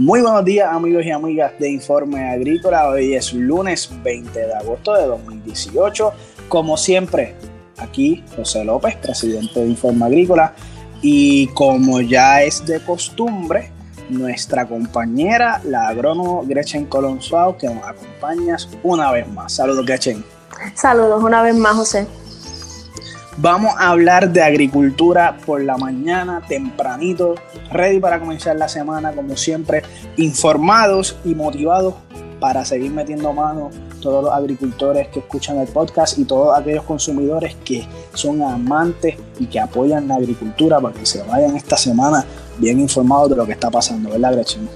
Muy buenos días amigos y amigas de Informe Agrícola. Hoy es lunes 20 de agosto de 2018. Como siempre, aquí José López, presidente de Informe Agrícola. Y como ya es de costumbre, nuestra compañera, la agrónomo Gretchen Colonsuao, que nos acompaña una vez más. Saludos, Gretchen. Saludos una vez más, José. Vamos a hablar de agricultura por la mañana, tempranito, ready para comenzar la semana, como siempre, informados y motivados para seguir metiendo mano todos los agricultores que escuchan el podcast y todos aquellos consumidores que son amantes y que apoyan la agricultura para que se vayan esta semana bien informados de lo que está pasando, ¿verdad, Gretchen?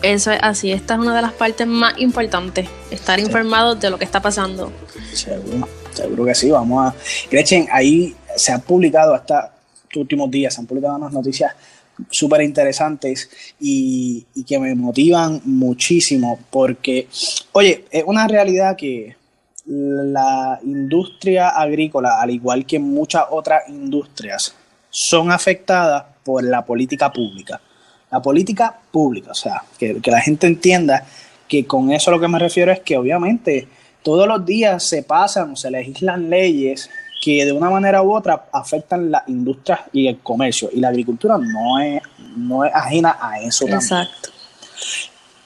Eso es así, esta es una de las partes más importantes, estar informados de lo que está pasando. Seguro. Seguro que sí, vamos a... Gretchen, ahí se han publicado hasta estos últimos días, se han publicado unas noticias súper interesantes y, que me motivan muchísimo porque, oye, es una realidad que la industria agrícola, al igual que muchas otras industrias, son afectadas por la política pública. La política pública, o sea, que, que la gente entienda que con eso lo que me refiero es que obviamente todos los días se pasan o se legislan leyes que de una manera u otra afectan la industria y el comercio. Y la agricultura no es, no es ajena a eso Exacto.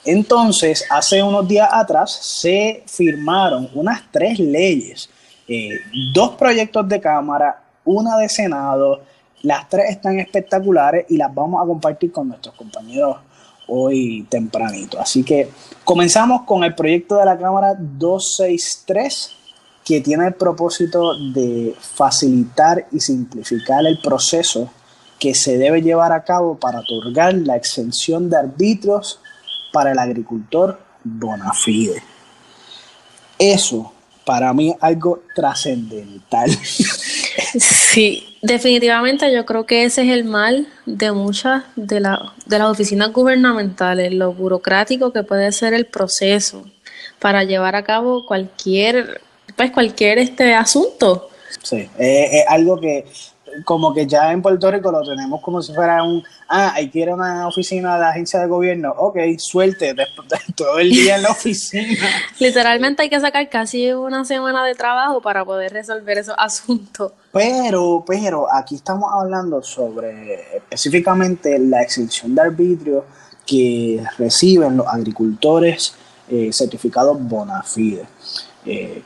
Entonces, hace unos días atrás se firmaron unas tres leyes, eh, dos proyectos de Cámara, una de Senado, las tres están espectaculares y las vamos a compartir con nuestros compañeros hoy tempranito. Así que comenzamos con el proyecto de la Cámara 263 que tiene el propósito de facilitar y simplificar el proceso que se debe llevar a cabo para otorgar la exención de arbitrios para el agricultor bona fide. Eso para mí algo trascendental. Sí, definitivamente yo creo que ese es el mal de muchas de, de las oficinas gubernamentales, lo burocrático que puede ser el proceso para llevar a cabo cualquier, pues cualquier este asunto. Sí, es algo que como que ya en Puerto Rico lo tenemos como si fuera un, ah, hay que ir a una oficina de la agencia de gobierno, ok, suelte, todo el día en la oficina. Literalmente hay que sacar casi una semana de trabajo para poder resolver esos asuntos. Pero, pero aquí estamos hablando sobre específicamente la exención de arbitrio que reciben los agricultores eh, certificados bona fide.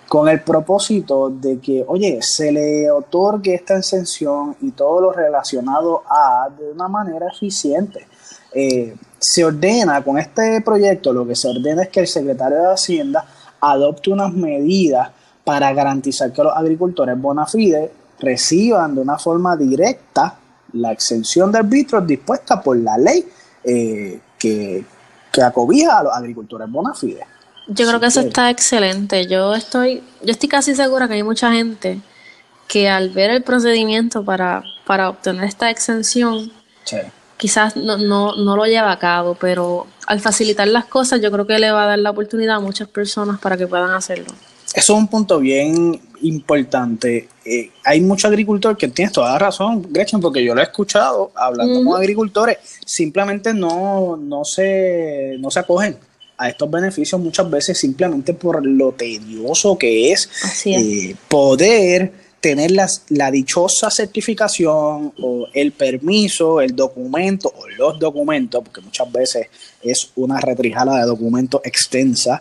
Con el propósito de que, oye, se le otorgue esta exención y todo lo relacionado a de una manera eficiente. Eh, se ordena con este proyecto, lo que se ordena es que el secretario de Hacienda adopte unas medidas para garantizar que los agricultores bona fide reciban de una forma directa la exención de arbitros dispuesta por la ley eh, que, que acobija a los agricultores bona fide. Yo creo que eso está excelente. Yo estoy, yo estoy casi segura que hay mucha gente que al ver el procedimiento para, para obtener esta exención, quizás no, no, no lo lleva a cabo, pero al facilitar las cosas yo creo que le va a dar la oportunidad a muchas personas para que puedan hacerlo. Eso es un punto bien importante. Eh, hay muchos agricultores que tienes toda la razón, Gretchen, porque yo lo he escuchado hablando con agricultores, simplemente no, no, se, no se acogen a estos beneficios muchas veces simplemente por lo tedioso que es, eh, poder tener la dichosa certificación o el permiso, el documento o los documentos, porque muchas veces es una retrijala de documentos extensa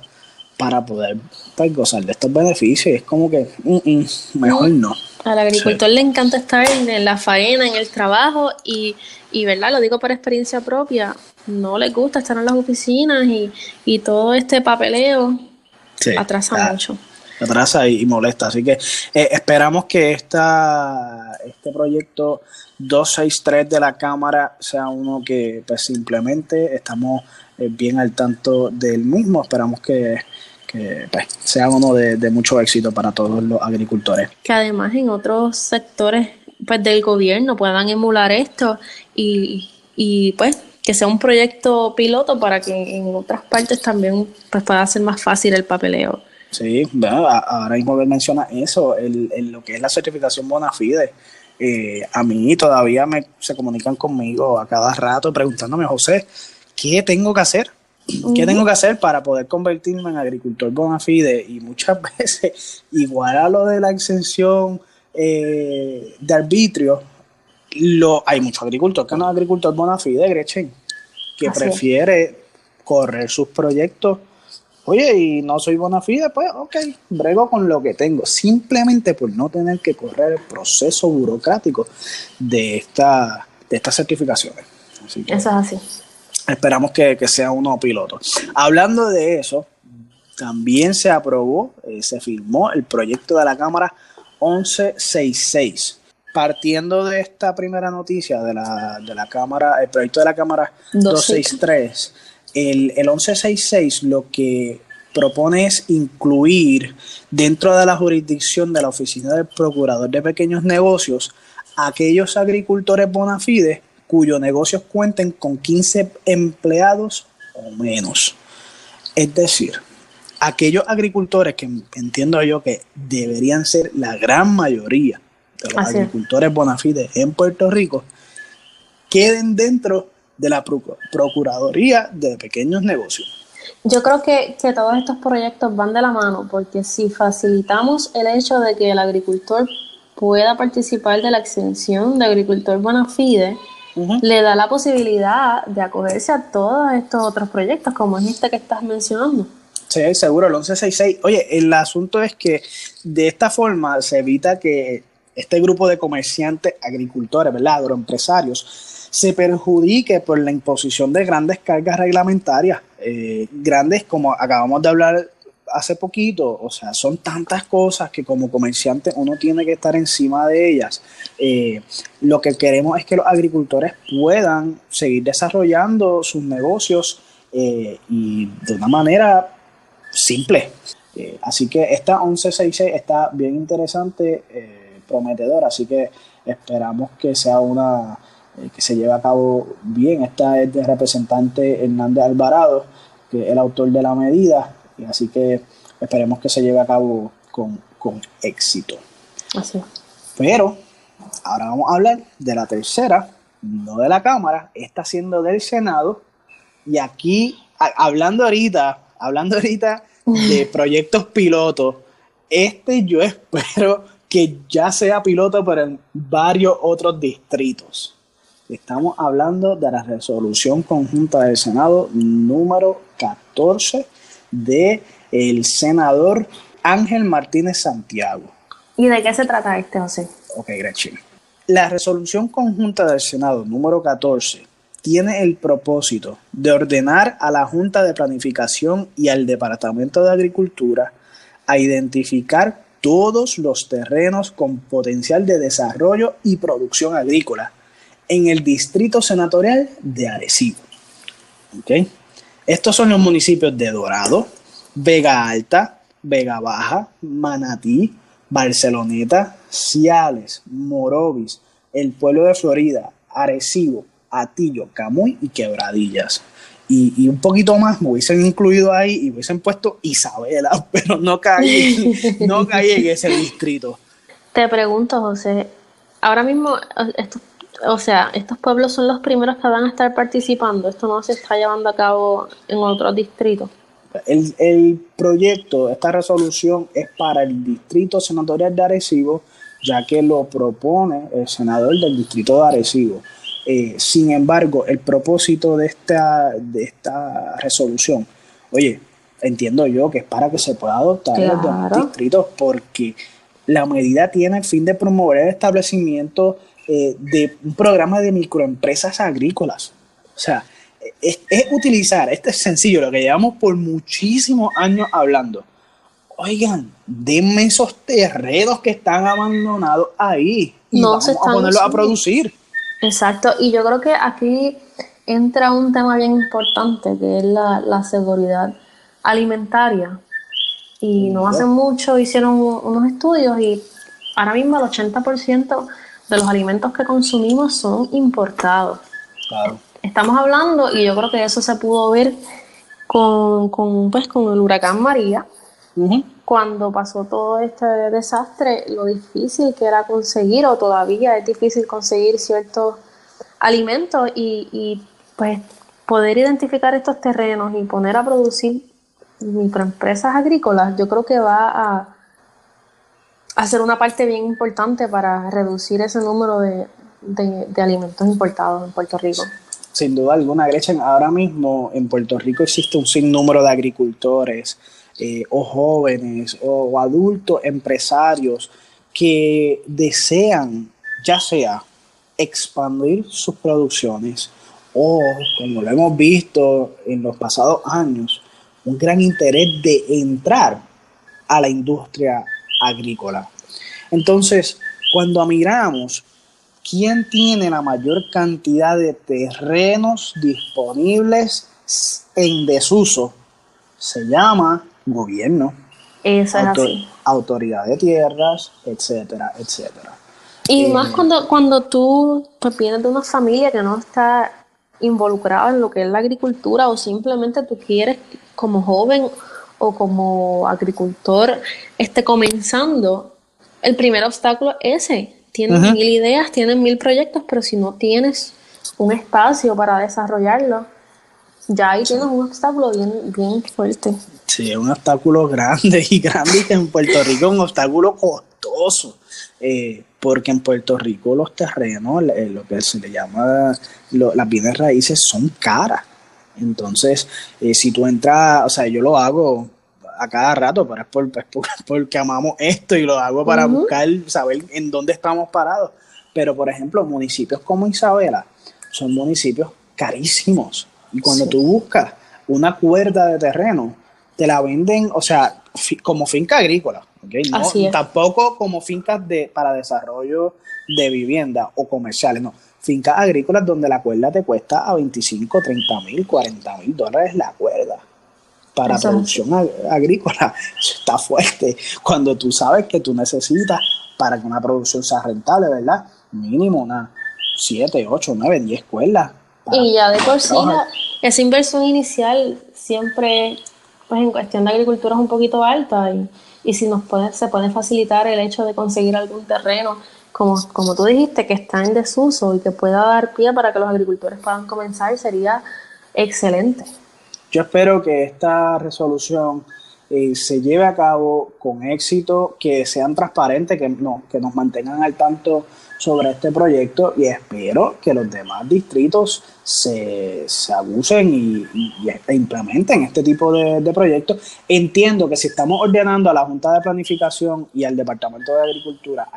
para poder pues, gozar de estos beneficios. es como que mm, mm, mejor no. Al agricultor le encanta estar en la faena, en el trabajo y, y, ¿verdad? Lo digo por experiencia propia no les gusta estar en las oficinas y, todo este papeleo atrasa mucho. Atrasa y, molesta. Así que eh, esperamos que esta, este proyecto 263 de la Cámara sea uno que pues simplemente estamos eh, bien al tanto del mismo. Esperamos que, pues, sea uno de, de, mucho éxito para todos los agricultores. Que además en otros sectores pues, del gobierno puedan emular esto y, y pues que sea un proyecto piloto para que en otras partes también pues, pueda ser más fácil el papeleo. Sí, ahora mismo menciona eso, el, lo que es la certificación bona fide. Eh, a mí todavía me, se comunican conmigo a cada rato preguntándome, José, ¿qué tengo que hacer ¿Qué tengo que hacer para poder convertirme en agricultor bona fide? Y muchas veces, igual a lo de la exención eh, de arbitrio, lo, hay muchos agricultores que no es agricultor bona fide, Gretchen, que prefiere correr sus proyectos. Oye, y no soy bona fide, pues ok, brego con lo que tengo, simplemente por no tener que correr el proceso burocrático de, esta, de estas certificaciones. Eso es así. Esperamos que, sea uno piloto. Hablando de eso, también se aprobó, eh, se firmó el proyecto de la Cámara 1166. Partiendo de esta primera noticia de la, de la Cámara, el proyecto de la Cámara 263, el, el 1166 lo que propone es incluir dentro de la jurisdicción de la Oficina del Procurador de Pequeños Negocios aquellos agricultores bona fide cuyos negocios cuenten con 15 empleados o menos. Es decir, aquellos agricultores que entiendo yo que deberían ser la gran mayoría de los agricultores bona fide en Puerto Rico, queden dentro de la Procuraduría de Pequeños Negocios. Yo creo que, que, todos estos proyectos van de la mano, porque si facilitamos el hecho de que el agricultor pueda participar de la extensión de agricultor bona fide, le da la posibilidad de acogerse a todos estos otros proyectos, como es este que estás mencionando. Sí, seguro, el 1166. Oye, el asunto es que de esta forma se evita que este grupo de comerciantes, agricultores, ¿verdad? agroempresarios, se perjudique por la imposición de grandes cargas reglamentarias, eh, grandes como acabamos de hablar hace poquito, o sea, son tantas cosas que como comerciante uno tiene que estar encima de ellas. Eh, lo que queremos es que los agricultores puedan seguir desarrollando sus negocios eh, y de una manera simple. Eh, así que esta 1166 está bien interesante, prometedora, así que esperamos que sea una que se lleve a cabo bien. Esta es del representante Hernández Alvarado, que es el autor de la medida así que esperemos que se lleve a cabo con, éxito. Así. Pero ahora vamos a hablar de la tercera, no de la Cámara, está siendo del Senado. Y aquí, hablando ahorita, hablando ahorita de proyectos pilotos, este yo espero que ya sea piloto, pero en varios otros distritos. Estamos hablando de la resolución conjunta del Senado número 14 de el senador Ángel Martínez Santiago. ¿Y de qué se trata este, José? Ok, Gretchen. La resolución conjunta del Senado número 14 tiene el propósito de ordenar a la Junta de Planificación y al Departamento de Agricultura a identificar todos los terrenos con potencial de desarrollo y producción agrícola en el distrito senatorial de Arecibo. ¿Okay? Estos son los municipios de Dorado, Vega Alta, Vega Baja, Manatí, Barceloneta, Ciales, Morovis, el pueblo de Florida, Arecibo, Atillo, Camuy y Quebradillas. Y, un poquito más me hubiesen incluido ahí y hubiesen puesto Isabela, pero no caí, no caí en ese distrito. Te pregunto, José, ahora mismo estos o sea, estos pueblos son los primeros que van a estar participando. Esto no se está llevando a cabo en otros distritos. El, proyecto, esta resolución es para el distrito senatorial de Arecibo, ya que lo propone el senador del distrito de Arecibo. Eh, sin embargo, el propósito de esta, de esta resolución, oye, entiendo yo que es para que se pueda adoptar en los distritos, porque la medida tiene el fin de promover el establecimiento eh, de un programa de microempresas agrícolas. O sea, es, utilizar, este es sencillo, lo que llevamos por muchísimos años hablando. Oigan, denme esos terrenos que están abandonados ahí y no vamos a ponerlos a producir. Exacto, y yo creo que aquí entra un tema bien importante que es la, seguridad alimentaria. Y no hace mucho hicieron unos estudios y ahora mismo el 80% de los alimentos que consumimos son importados. Estamos hablando, y yo creo que eso se pudo ver con, con, pues, con el huracán María, cuando pasó todo este desastre, lo difícil que era conseguir, o todavía es difícil conseguir ciertos alimentos, y, y pues poder identificar estos terrenos y poner a producir microempresas agrícolas, yo creo que va a, a ser una parte bien importante para reducir ese número de, de, alimentos importados en Puerto Rico. Sin duda alguna, Gretchen, ahora mismo en Puerto Rico existe un sinnúmero de agricultores eh, o jóvenes o adultos empresarios que desean ya sea expandir sus producciones o, como lo hemos visto en los pasados años, un gran interés de entrar a la industria agrícola. Entonces, cuando miramos quién tiene la mayor cantidad de terrenos disponibles en desuso, se llama gobierno. Eso es así. Autoridad de tierras, etcétera, etcétera. Y eh, más cuando, cuando tú pues, vienes de una familia que no está involucrada en lo que es la agricultura o simplemente tú quieres como joven o como agricultor esté comenzando, el primer obstáculo es ese. Tienes mil ideas, tienes mil proyectos, pero si no tienes un espacio para desarrollarlo, ya ahí tienes un obstáculo bien, bien fuerte. Sí, es un obstáculo grande y grande y en Puerto Rico es un obstáculo costoso. Eh, porque en Puerto Rico los terrenos, eh, lo que se le llama las bienes raíces, son caras. Entonces, eh, si tú entras, o sea, yo lo hago a cada rato, pero es, por, porque amamos esto y lo hago para buscar, saber en dónde estamos parados. Pero, por ejemplo, municipios como Isabela son municipios carísimos. Y cuando tú buscas una cuerda de terreno, te la venden, o sea, como finca agrícola. No, tampoco como fincas de, para desarrollo de vivienda o comerciales, no. Fincas agrícolas donde la cuerda te cuesta a 25, 30 mil, 40 mil dólares la cuerda para producción agrícola. está fuerte. Cuando tú sabes que tú necesitas para que una producción sea rentable, ¿verdad? Mínimo una 7, 8, 9, 10 cuerdas. Y ya de por sí, esa inversión inicial siempre, pues en cuestión de agricultura es un poquito alta y y si nos puede, se puede facilitar el hecho de conseguir algún terreno, como, como tú dijiste, que está en desuso y que pueda dar pie para que los agricultores puedan comenzar, sería excelente. Yo espero que esta resolución eh, se lleve a cabo con éxito, que sean transparentes, que, no, que nos mantengan al tanto sobre este proyecto y espero que los demás distritos se, se abusen y, e implementen este tipo de, proyectos. Entiendo que si estamos ordenando a la Junta de Planificación y al Departamento de Agricultura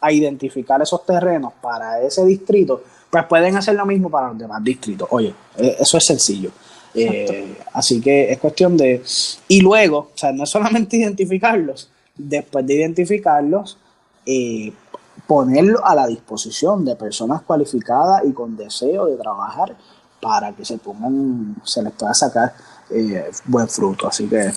a, identificar esos terrenos para ese distrito, pues pueden hacer lo mismo para los demás distritos. Oye, e, eso es sencillo. Eh, así que es cuestión de... Y luego, o sea, no es solamente identificarlos, después de identificarlos, eh, ponerlo a la disposición de personas cualificadas y con deseo de trabajar para que se pongan, se les pueda sacar eh, buen fruto. Así que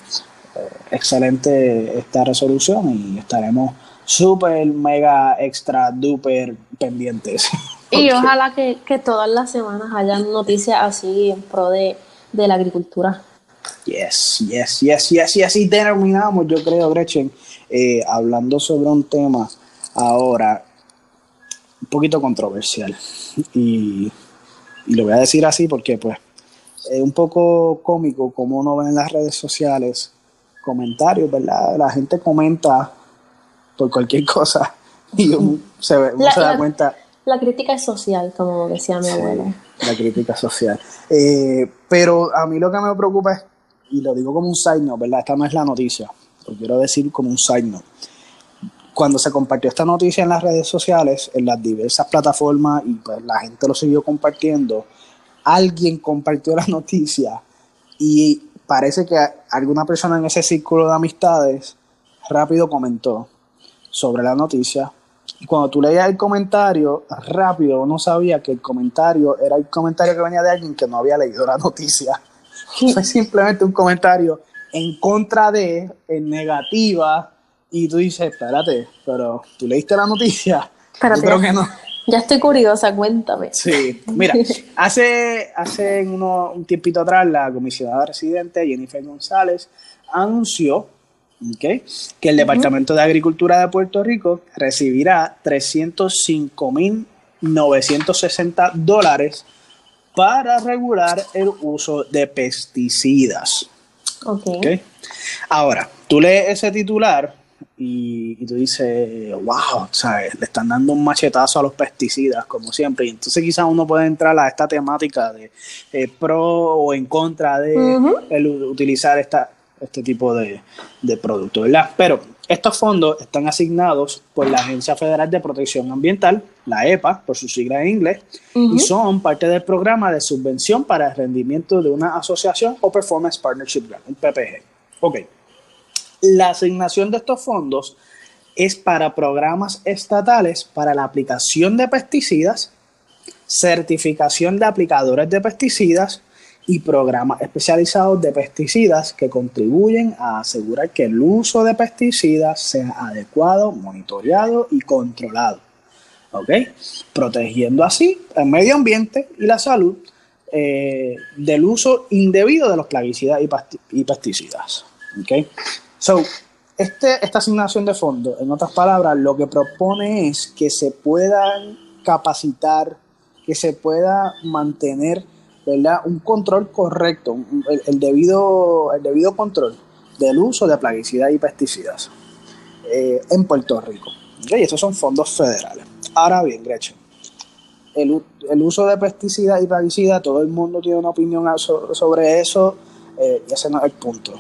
excelente esta resolución y estaremos súper, mega, extra, duper pendientes. Y ojalá que, que todas las semanas hayan noticias así en pro de de la agricultura. Yes, yes, yes, yes, y así terminamos, yo creo, Gretchen, eh, hablando sobre un tema ahora un poquito controversial. Y, lo voy a decir así porque, pues, es un poco cómico como uno ve en las redes sociales comentarios, ¿verdad? La gente comenta por cualquier cosa y se, da cuenta. La crítica es social, como decía mi abuela la crítica social. Eh, pero a mí lo que me preocupa es, y lo digo como un side note, ¿verdad? Esta no es la noticia, lo quiero decir como un side note. Cuando se compartió esta noticia en las redes sociales, en las diversas plataformas, y pues la gente lo siguió compartiendo, alguien compartió la noticia y parece que alguna persona en ese círculo de amistades rápido comentó sobre la noticia y cuando tú leías el comentario, rápido uno sabía que el comentario era el comentario que venía de alguien que no había leído la noticia. Fue simplemente un comentario en contra de, en negativa, y tú dices, espérate, pero tú leíste la noticia. Espérate, Yo creo que no. Ya estoy curiosa, cuéntame. Sí, mira, hace, hace un tiempito atrás la comisionada residente Jennifer González anunció que el Departamento de Agricultura de Puerto Rico recibirá 305.960 dólares para regular el uso de pesticidas. Okay. Ahora, tú lees ese titular y, tú dices, wow, ¿sabes? le están dando un machetazo a los pesticidas, como siempre. Y entonces quizás uno puede entrar a esta temática de eh, pro o en contra de utilizar esta, este tipo de, de productos, ¿verdad? Pero estos fondos están asignados por la Agencia Federal de Protección Ambiental, la EPA, por su sigla en inglés, y son parte del programa de subvención para el rendimiento de una asociación o Performance Partnership Grant, el PPG. Ok. La asignación de estos fondos es para programas estatales para la aplicación de pesticidas, certificación de aplicadores de pesticidas y programas especializados de pesticidas que contribuyen a asegurar que el uso de pesticidas sea adecuado, monitoreado y controlado. ¿Ok? Protegiendo así el medio ambiente y la salud eh, del uso indebido de los plaguicidas y, pesticidas. ¿Ok? So, este, esta asignación de fondos, en otras palabras, lo que propone es que se puedan capacitar, que se pueda mantener ¿verdad? un control correcto, el, debido, el debido control del uso de plaguicidas y pesticidas eh, en Puerto Rico. Y estos son fondos federales. Ahora bien, Gretchen, el, uso de pesticidas y plaguicidas, todo el mundo tiene una opinión sobre eso, eh, y ese no es el punto.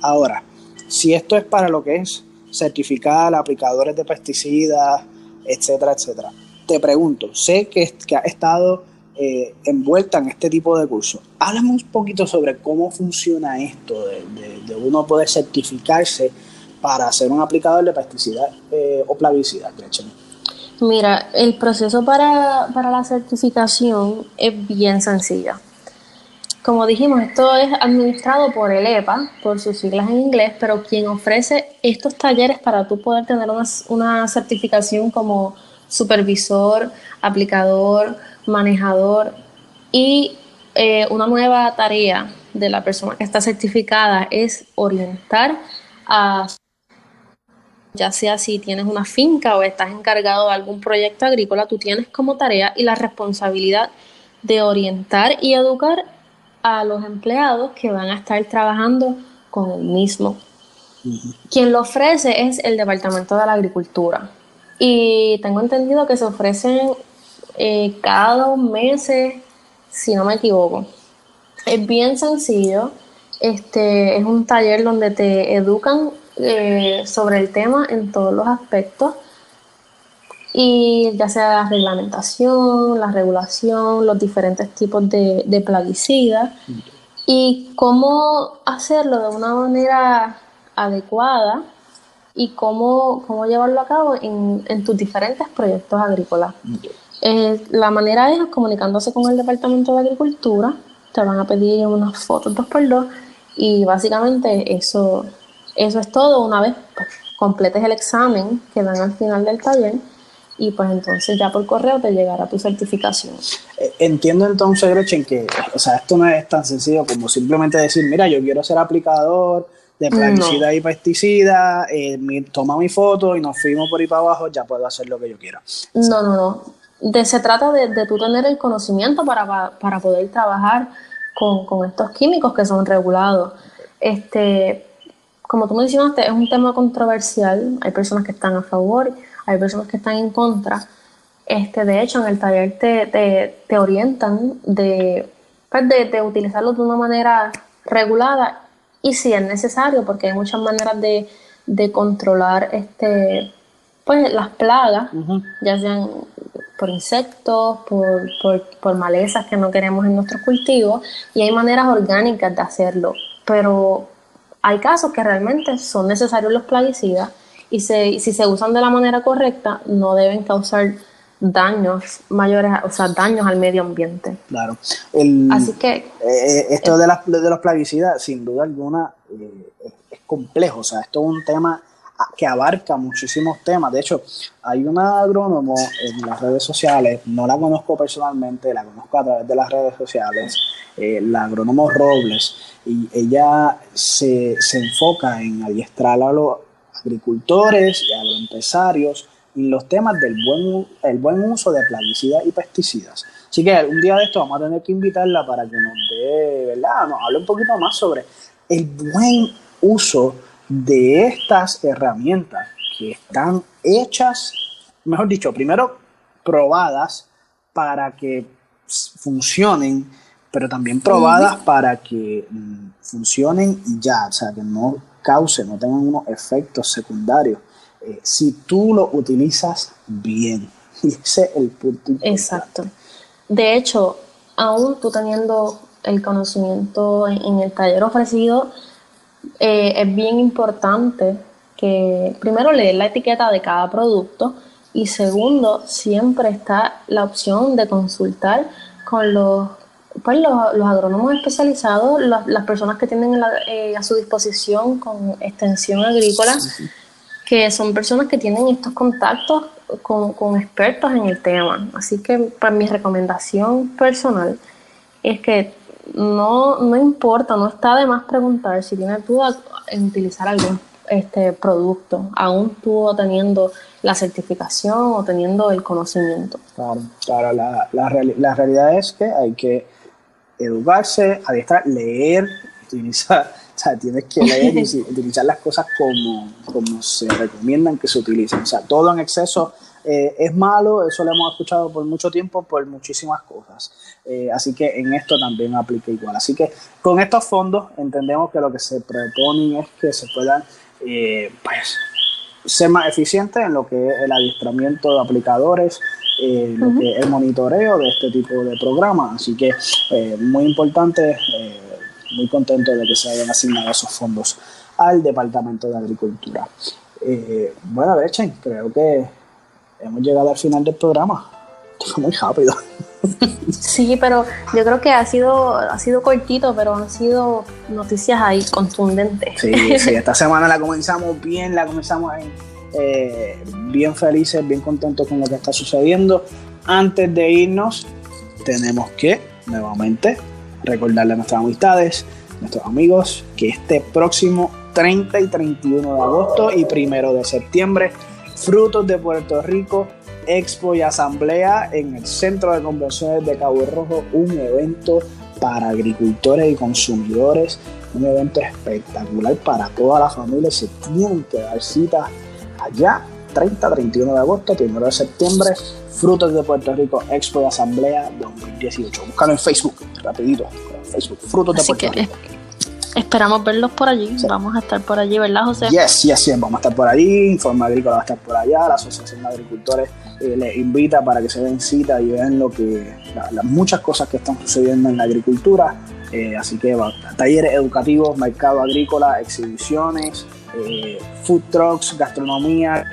Ahora, si esto es para lo que es certificar aplicadores de pesticidas, etcétera, etcétera, te pregunto, sé que, que ha estado eh, envuelta en este tipo de cursos. Háblame un poquito sobre cómo funciona esto de, uno poder certificarse para ser un aplicador de pesticidas eh, o plaguicidas, Mira, el proceso para, la certificación es bien sencillo. Como dijimos, esto es administrado por el EPA, por sus siglas en inglés, pero quien ofrece estos talleres para tú poder tener una, una certificación como supervisor, aplicador, manejador y eh, una nueva tarea de la persona que está certificada es orientar a ya sea si tienes una finca o estás encargado de algún proyecto agrícola, tú tienes como tarea y la responsabilidad de orientar y educar a los empleados que van a estar trabajando con el mismo. Quien lo ofrece es el Departamento de la Agricultura. Y tengo entendido que se ofrecen eh, cada dos meses, si no me equivoco. Es bien sencillo. Este es un taller donde te educan eh, sobre el tema en todos los aspectos y ya sea la reglamentación, la regulación, los diferentes tipos de, de plaguicidas y cómo hacerlo de una manera adecuada y cómo, cómo llevarlo a cabo en, en tus diferentes proyectos agrícolas. Eh, la manera es comunicándose con el Departamento de Agricultura, te van a pedir unas fotos dos por dos y básicamente eso, eso es todo. Una vez pues, completes el examen que dan al final del taller y pues entonces ya por correo te llegará tu certificación. Eh, entiendo entonces, Gretchen, que o sea, esto no es tan sencillo como simplemente decir, mira, yo quiero ser aplicador de plaguicida y pesticida, eh, toma mi foto y nos fuimos por ahí para abajo, ya puedo hacer lo que yo quiera. no, no, no de, se trata de, de tú tener el conocimiento para, para poder trabajar con, con, estos químicos que son regulados. Este, como tú mencionaste, es un tema controversial. Hay personas que están a favor, hay personas que están en contra. Este, de hecho, en el taller te, te, te orientan de, pues de, de, utilizarlo de una manera regulada y si es necesario, porque hay muchas maneras de, de controlar este, pues, las plagas, ya sean por insectos, por, por, malezas que no queremos en nuestros cultivos y hay maneras orgánicas de hacerlo, pero hay casos que realmente son necesarios los plaguicidas y si se usan de la manera correcta no deben causar daños mayores, o sea, daños al medio ambiente. Claro. Así que... Eh, eh, esto de, las, de los plaguicidas, sin duda alguna, eh, es complejo, o sea, esto es un tema que abarca muchísimos temas. De hecho, hay una agrónomo en las redes sociales, no la conozco personalmente, la conozco a través de las redes sociales, eh, la agrónomo Robles, y ella se, se enfoca en adiestrar a los agricultores y agroempresarios en los temas del buen, el buen uso de plaguicidas y pesticidas. Así que un día de esto vamos a tener que invitarla para que nos dé, ¿verdad? Nos hable un poquito más sobre el buen uso de estas herramientas que están hechas, mejor dicho, primero probadas para que funcionen, pero también probadas para que mm, funcionen y ya, o sea, que no causen, no tengan unos efectos secundarios. Eh, si tú lo utilizas bien. Y ese es el punto Exacto. De hecho, aún tú teniendo el conocimiento en, el taller ofrecido, eh, es bien importante que primero leer la etiqueta de cada producto y segundo, siempre está la opción de consultar con los, pues los, agrónomos especializados, las personas que tienen eh, a su disposición con extensión agrícola, que son personas que tienen estos contactos con, expertos en el tema. Así que para mi recomendación personal es que no, no importa, no está de más preguntar si tienes duda en utilizar algún este producto, aún tú teniendo la certificación o teniendo el conocimiento. Claro, claro la, la, realidad es que hay que educarse, adiestrar, leer, utilizar, o sea, tienes que leer y utilizar las cosas como, como se recomiendan que se utilicen. O sea, todo en exceso eh, es malo, eso lo hemos escuchado por mucho tiempo, por muchísimas cosas. Eh, así que en esto también aplica igual. Así que con estos fondos entendemos que lo que se proponen es que se puedan eh, pues, ser más eficientes en lo que es el adiestramiento de aplicadores, eh, lo que es el monitoreo de este tipo de programas. Así que eh, muy importante, muy contento de que se hayan asignado esos fondos al Departamento de Agricultura. bueno, Brechen, creo que hemos llegado al final del programa. Fue muy rápido. Sí, pero yo creo que ha sido, ha sido cortito, pero han sido noticias ahí contundentes. Sí, sí, esta semana la comenzamos bien, la comenzamos eh, bien felices, bien contentos con lo que está sucediendo. Antes de irnos, tenemos que nuevamente recordarle a nuestras amistades, nuestros amigos, que este próximo 30 y 31 de agosto y 1 de septiembre, Frutos de Puerto Rico Expo y Asamblea en el Centro de Convenciones de Cabo Rojo, un evento para agricultores y consumidores, un evento espectacular para toda la familia. Se tienen que dar cita allá, 30, 31 de agosto, 1 de septiembre, Frutos de Puerto Rico, Expo y Asamblea 2018. Búscalo en Facebook, rapidito, Facebook, Frutos de Puerto Rico. Esperamos verlos por allí. Vamos a estar por allí, ¿verdad, José? Yes, yes, yes. Vamos a estar por allí. Informa Agrícola va a estar por allá. La Asociación de Agricultores eh, les invita para que se den cita y vean lo que, las muchas cosas que están sucediendo en la agricultura. Eh, así que va, talleres educativos, mercado agrícola, exhibiciones, eh, food trucks, gastronomía.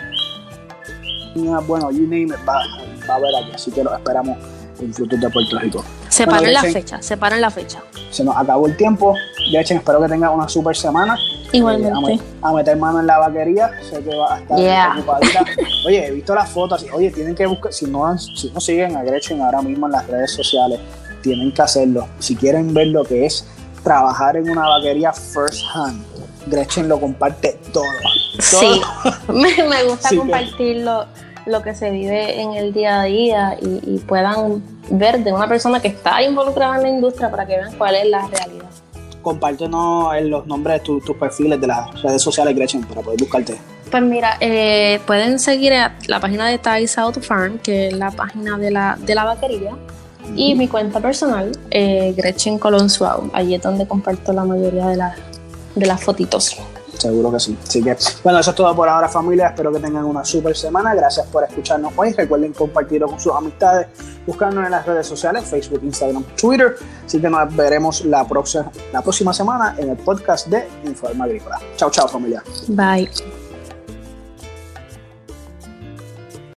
Bueno, you name it, va, va a haber aquí. Así que los esperamos en Frutos de Puerto Rico. Separen la fecha, separen la fecha. Se nos acabó el tiempo. Dechen, espero que tengas una super semana. Igualmente. Eh, a, meter mano en la vaquería. Sé que va a estar ocupadita. Oye, he visto las fotos. Oye, tienen que buscar. Si no, si no siguen a Gretchen ahora mismo en las redes sociales, tienen que hacerlo. Si quieren ver lo que es trabajar en una vaquería first hand, Gretchen lo comparte todo. Sí, me, gusta compartirlo lo que se vive en el día a día y, puedan ver de una persona que está involucrada en la industria para que vean cuál es la realidad. Compártenos los nombres de tus perfiles de las redes sociales, Gretchen, para poder buscarte. Pues mira, eh, pueden seguir la página de Thai South Farm, que es la página de la, de la vaquería, y mi cuenta personal, eh, Gretchen Colón Suau. Allí es donde comparto la mayoría de, de las fotitos. Seguro que sí. Así que, bueno, eso es todo por ahora, familia. Espero que tengan una super semana. Gracias por escucharnos hoy. Recuerden compartirlo con sus amistades, buscarnos en las redes sociales, Facebook, Instagram, Twitter. Así que nos veremos la próxima, la próxima semana en el podcast de Informa Agrícola. Chao, chao, familia. Bye.